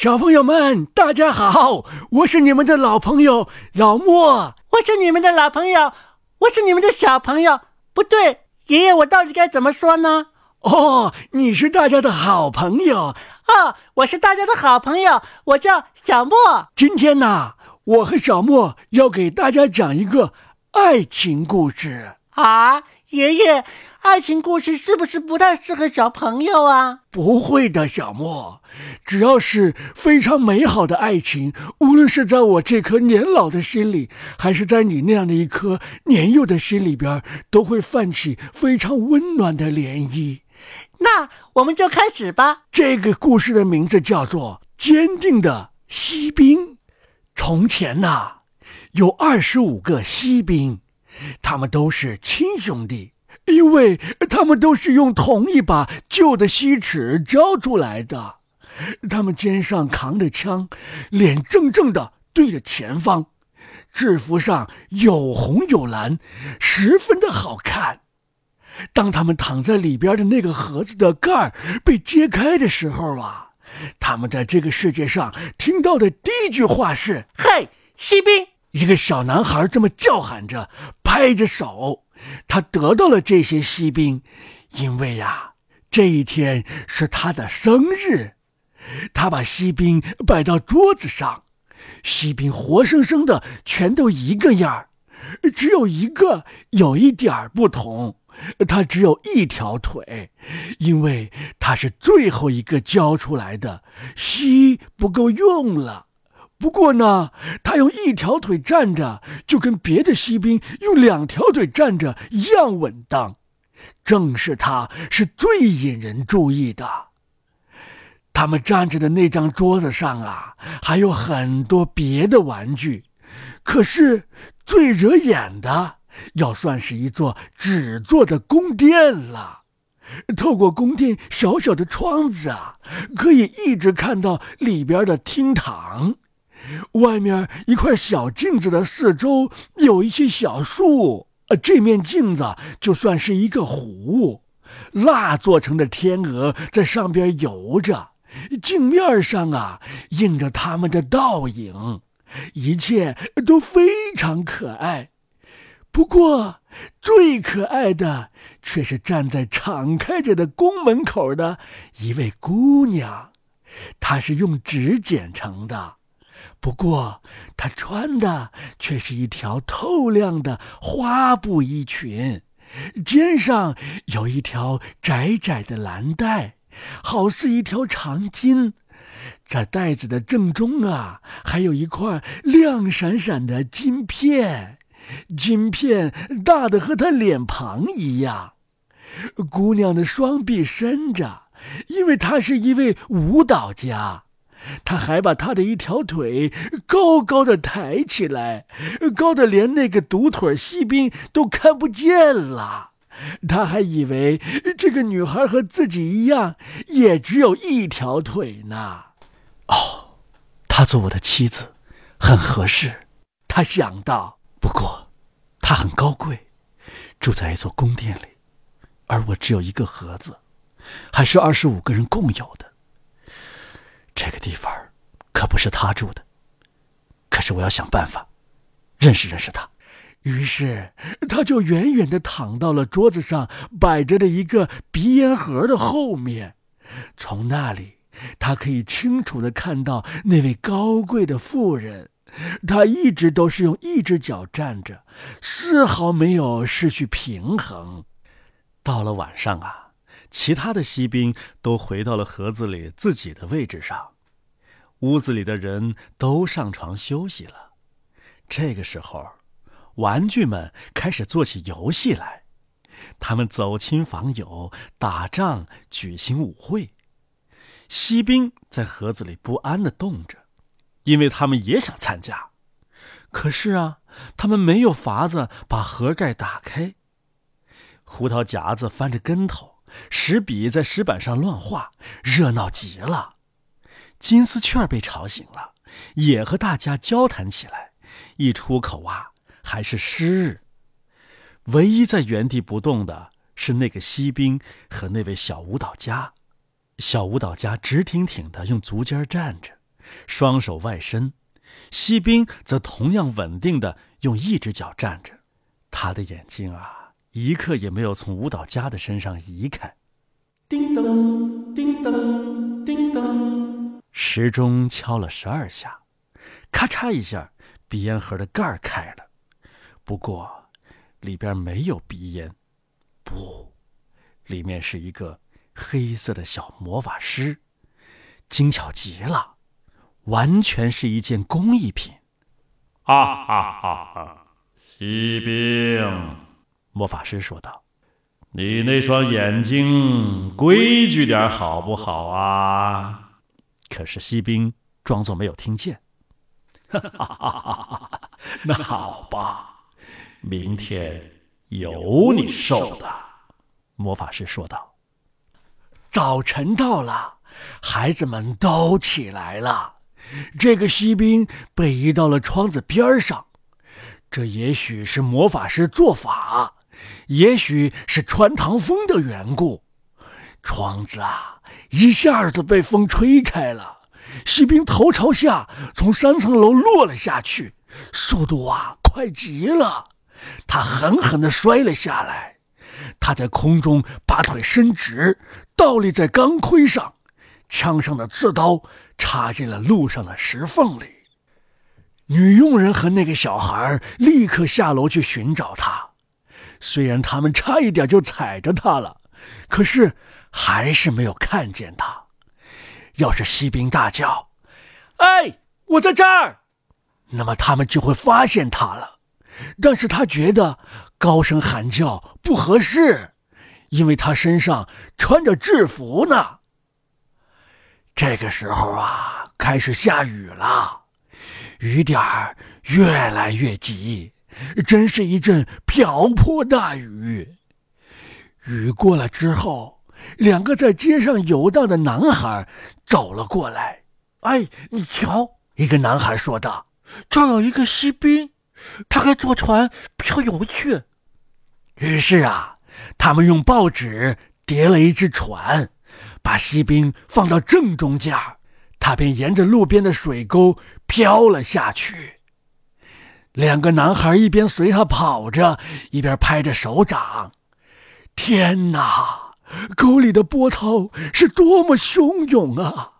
小朋友们，大家好！我是你们的老朋友老莫，我是你们的老朋友，我是你们的小朋友。不对，爷爷，我到底该怎么说呢？哦，你是大家的好朋友哦，我是大家的好朋友，我叫小莫。今天呢，我和小莫要给大家讲一个爱情故事啊，爷爷。爱情故事是不是不太适合小朋友啊？不会的，小莫，只要是非常美好的爱情，无论是在我这颗年老的心里，还是在你那样的一颗年幼的心里边，都会泛起非常温暖的涟漪。那我们就开始吧。这个故事的名字叫做《坚定的锡兵》。从前呐，有二十五个锡兵，他们都是亲兄弟。因为他们都是用同一把旧的锡尺教出来的，他们肩上扛着枪，脸正正的对着前方，制服上有红有蓝，十分的好看。当他们躺在里边的那个盒子的盖被揭开的时候啊，他们在这个世界上听到的第一句话是：“嘿，锡兵！”一个小男孩这么叫喊着，拍着手。他得到了这些锡兵，因为呀，这一天是他的生日。他把锡兵摆到桌子上，锡兵活生生的全都一个样儿，只有一个有一点儿不同，他只有一条腿，因为他是最后一个交出来的，锡不够用了。不过呢，他用一条腿站着，就跟别的锡兵用两条腿站着一样稳当。正是他是最引人注意的。他们站着的那张桌子上啊，还有很多别的玩具，可是最惹眼的，要算是一座纸做的宫殿了。透过宫殿小小的窗子啊，可以一直看到里边的厅堂。外面一块小镜子的四周有一些小树，呃，这面镜子就算是一个湖，蜡做成的天鹅在上边游着，镜面上啊映着他们的倒影，一切都非常可爱。不过，最可爱的却是站在敞开着的宫门口的一位姑娘，她是用纸剪成的。不过，她穿的却是一条透亮的花布衣裙，肩上有一条窄窄的蓝带，好似一条长巾。在带子的正中啊，还有一块亮闪闪的金片，金片大的和她脸庞一样。姑娘的双臂伸着，因为她是一位舞蹈家。他还把他的一条腿高高的抬起来，高的连那个独腿锡兵都看不见了。他还以为这个女孩和自己一样，也只有一条腿呢。哦，她做我的妻子，很合适。他想到。不过，她很高贵，住在一座宫殿里，而我只有一个盒子，还是二十五个人共有的。这个地方可不是他住的，可是我要想办法认识认识他。于是他就远远的躺到了桌子上摆着的一个鼻烟盒的后面，从那里他可以清楚的看到那位高贵的妇人。她一直都是用一只脚站着，丝毫没有失去平衡。到了晚上啊。其他的锡兵都回到了盒子里自己的位置上，屋子里的人都上床休息了。这个时候，玩具们开始做起游戏来，他们走亲访友、打仗、举行舞会。锡兵在盒子里不安地动着，因为他们也想参加。可是啊，他们没有法子把盒盖打开。胡桃夹子翻着跟头。石笔在石板上乱画，热闹极了。金丝雀被吵醒了，也和大家交谈起来。一出口啊，还是诗。唯一在原地不动的是那个锡兵和那位小舞蹈家。小舞蹈家直挺挺的用足尖站着，双手外伸；锡兵则同样稳定的用一只脚站着。他的眼睛啊，一刻也没有从舞蹈家的身上移开。叮咚，叮咚，叮咚，时钟敲了十二下，咔嚓一下，鼻烟盒的盖儿开了。不过，里边没有鼻烟，不，里面是一个黑色的小魔法师，精巧极了，完全是一件工艺品。哈哈哈哈！锡兵，魔法师说道：“你那双眼睛规矩点好不好啊？”可是锡兵装作没有听见。哈哈哈哈哈！那好吧。明天有你受的，魔法师说道。早晨到了，孩子们都起来了。这个锡兵被移到了窗子边上，这也许是魔法师做法，也许是穿堂风的缘故。窗子啊，一下子被风吹开了，锡兵头朝下从三层楼落了下去，速度啊，快极了。他狠狠地摔了下来，他在空中把腿伸直，倒立在钢盔上，枪上的刺刀插进了路上的石缝里。女佣人和那个小孩立刻下楼去寻找他，虽然他们差一点就踩着他了，可是还是没有看见他。要是锡兵大叫：“哎，我在这儿！”那么他们就会发现他了。但是他觉得高声喊叫不合适，因为他身上穿着制服呢。这个时候啊，开始下雨了，雨点儿越来越急，真是一阵瓢泼大雨。雨过了之后，两个在街上游荡的男孩走了过来。“哎，你瞧！”一个男孩说道，“这有一个锡兵。”他该坐船漂游去。于是啊，他们用报纸叠了一只船，把锡兵放到正中间，他便沿着路边的水沟飘了下去。两个男孩一边随他跑着，一边拍着手掌。天哪，沟里的波涛是多么汹涌啊！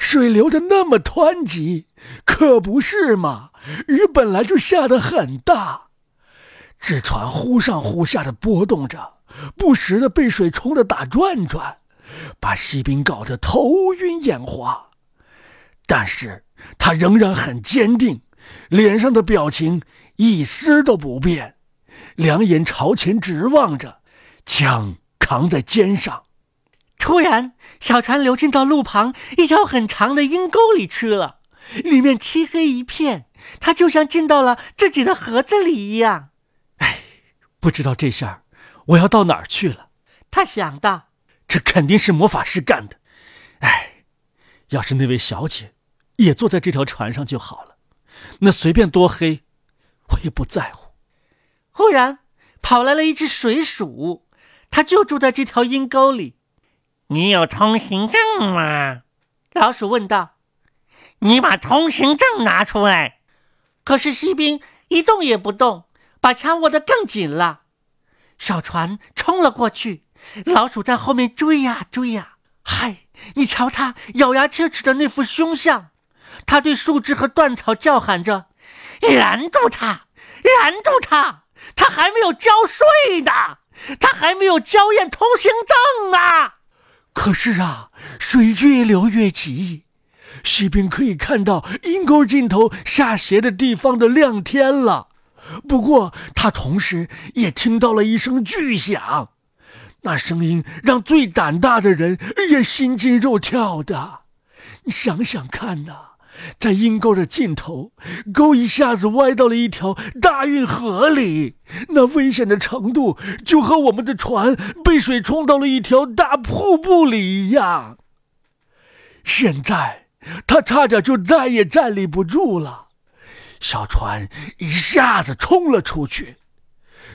水流的那么湍急，可不是嘛？雨本来就下得很大，纸船忽上忽下的波动着，不时的被水冲得打转转，把锡兵搞得头晕眼花。但是他仍然很坚定，脸上的表情一丝都不变，两眼朝前直望着，枪扛在肩上。突然，小船流进到路旁一条很长的阴沟里去了，里面漆黑一片，他就像进到了自己的盒子里一样。哎，不知道这下我要到哪儿去了？他想到，这肯定是魔法师干的。哎，要是那位小姐也坐在这条船上就好了，那随便多黑，我也不在乎。忽然，跑来了一只水鼠，它就住在这条阴沟里。你有通行证吗？老鼠问道。你把通行证拿出来。可是锡兵一动也不动，把枪握得更紧了。小船冲了过去，老鼠在后面追呀追呀。嗨，你瞧它咬牙切齿的那副凶相，他对树枝和断草叫喊着：“拦住他！拦住他！他还没有交税呢，他还没有交验通行证呢。”可是啊，水越流越急，锡兵可以看到阴沟尽头下斜的地方的亮天了。不过，他同时也听到了一声巨响，那声音让最胆大的人也心惊肉跳的。你想想看呐！在阴沟的尽头，沟一下子歪到了一条大运河里，那危险的程度就和我们的船被水冲到了一条大瀑布里一样。现在他差点就再也站立不住了，小船一下子冲了出去。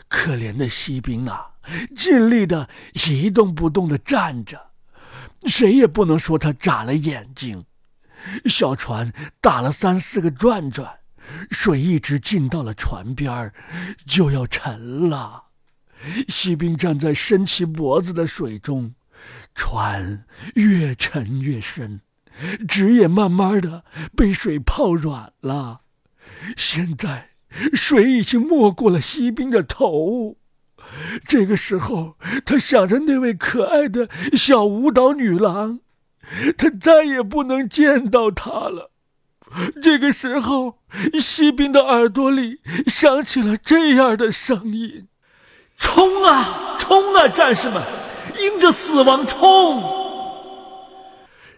可怜的锡兵啊，尽力的一动不动的站着，谁也不能说他眨了眼睛。小船打了三四个转转，水一直进到了船边儿就要沉了。锡兵站在伸起脖子的水中，船越沉越深，纸也慢慢的被水泡软了。现在水已经没过了锡兵的头。这个时候，他想着那位可爱的小舞蹈女郎，他再也不能见到他了。这个时候，锡兵的耳朵里响起了这样的声音。冲啊，冲啊，战士们，迎着死亡冲！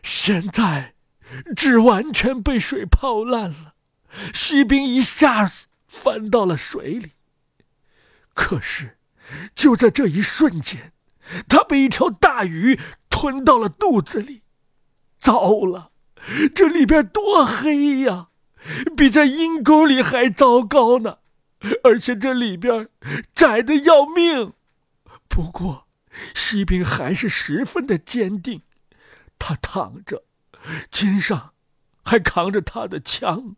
现在纸完全被水泡烂了，锡兵一下子翻到了水里。可是，就在这一瞬间，他被一条大鱼吞到了肚子里。糟了，这里边多黑呀，比在阴沟里还糟糕呢！而且这里边窄的要命，不过锡兵还是十分的坚定。他躺着，肩上还扛着他的枪，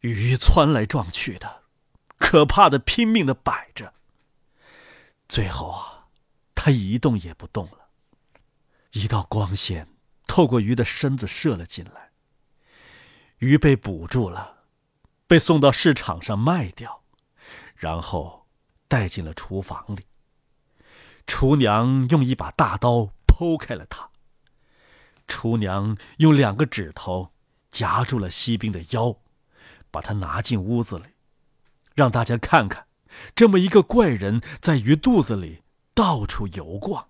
鱼窜来撞去的，可怕的拼命的摆着。最后啊，他一动也不动了。一道光线透过鱼的身子射了进来，鱼被捕住了，被送到市场上卖掉。然后带进了厨房里。厨娘用一把大刀剖开了它。厨娘用两个指头夹住了锡兵的腰，把他拿进屋子里，让大家看看这么一个怪人在鱼肚子里到处游逛。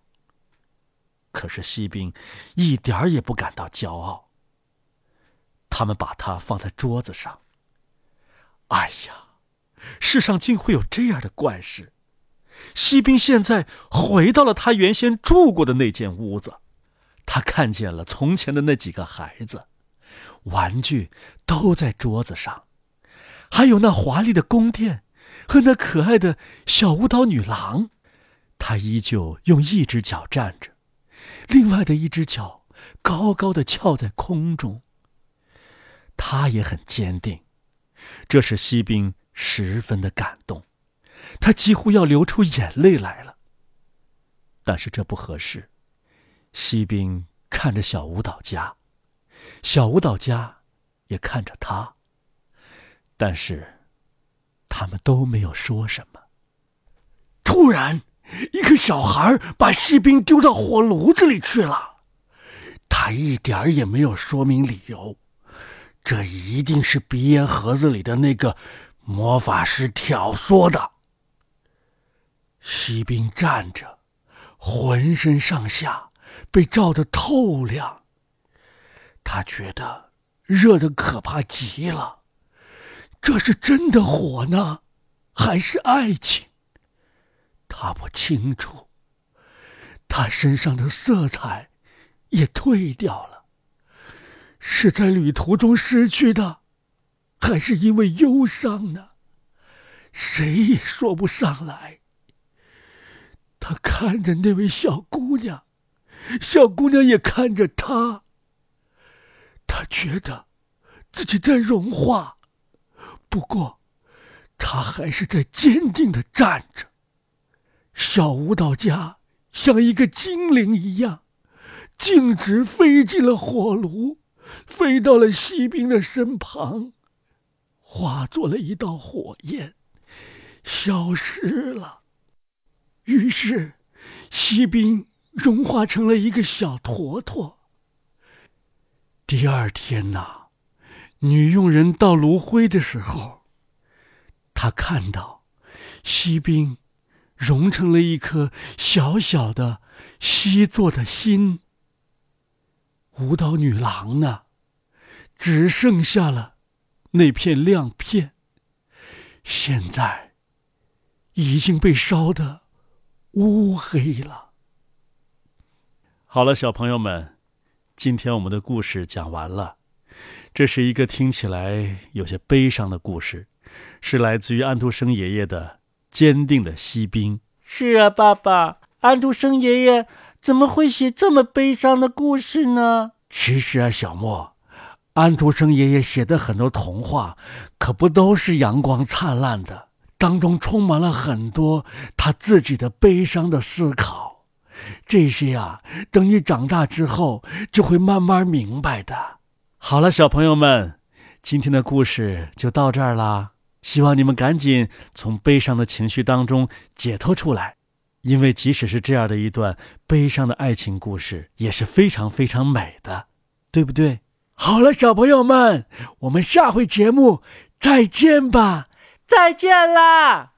可是锡兵一点儿也不感到骄傲。他们把它放在桌子上。哎呀！世上竟会有这样的怪事！锡兵现在回到了他原先住过的那间屋子，他看见了从前的那几个孩子，玩具都在桌子上，还有那华丽的宫殿和那可爱的小舞蹈女郎。他依旧用一只脚站着，另外的一只脚高高的翘在空中。他也很坚定，这是锡兵。十分的感动，他几乎要流出眼泪来了。但是这不合适。锡兵看着小舞蹈家，小舞蹈家也看着他。但是，他们都没有说什么。突然，一个小孩把锡兵丢到火炉子里去了，他一点也没有说明理由。这一定是鼻烟盒子里的那个。魔法师挑唆的。锡兵站着，浑身上下被照得透亮。他觉得热得可怕极了。这是真的火呢，还是爱情？他不清楚。他身上的色彩也褪掉了，是在旅途中失去的。还是因为忧伤呢，谁也说不上来。他看着那位小姑娘，小姑娘也看着他。他觉得自己在融化，不过他还是在坚定的站着。小舞蹈家像一个精灵一样，径直飞进了火炉，飞到了锡兵的身旁。化作了一道火焰，消失了。于是，锡兵融化成了一个小坨坨。第二天呐，女佣人倒炉灰的时候，她看到锡兵融成了一颗小小的锡做的心。舞蹈女郎呢，只剩下了。那片亮片，现在已经被烧得乌黑了。好了，小朋友们，今天我们的故事讲完了。这是一个听起来有些悲伤的故事，是来自于安徒生爷爷的《坚定的锡兵》。是啊，爸爸，安徒生爷爷怎么会写这么悲伤的故事呢？其实啊，小莫。安徒生爷爷写的很多童话，可不都是阳光灿烂的，当中充满了很多他自己的悲伤的思考。这些啊，等你长大之后就会慢慢明白的。好了，小朋友们，今天的故事就到这儿啦。希望你们赶紧从悲伤的情绪当中解脱出来，因为即使是这样的一段悲伤的爱情故事，也是非常非常美的，对不对？好了，小朋友们，我们下回节目再见吧，再见啦！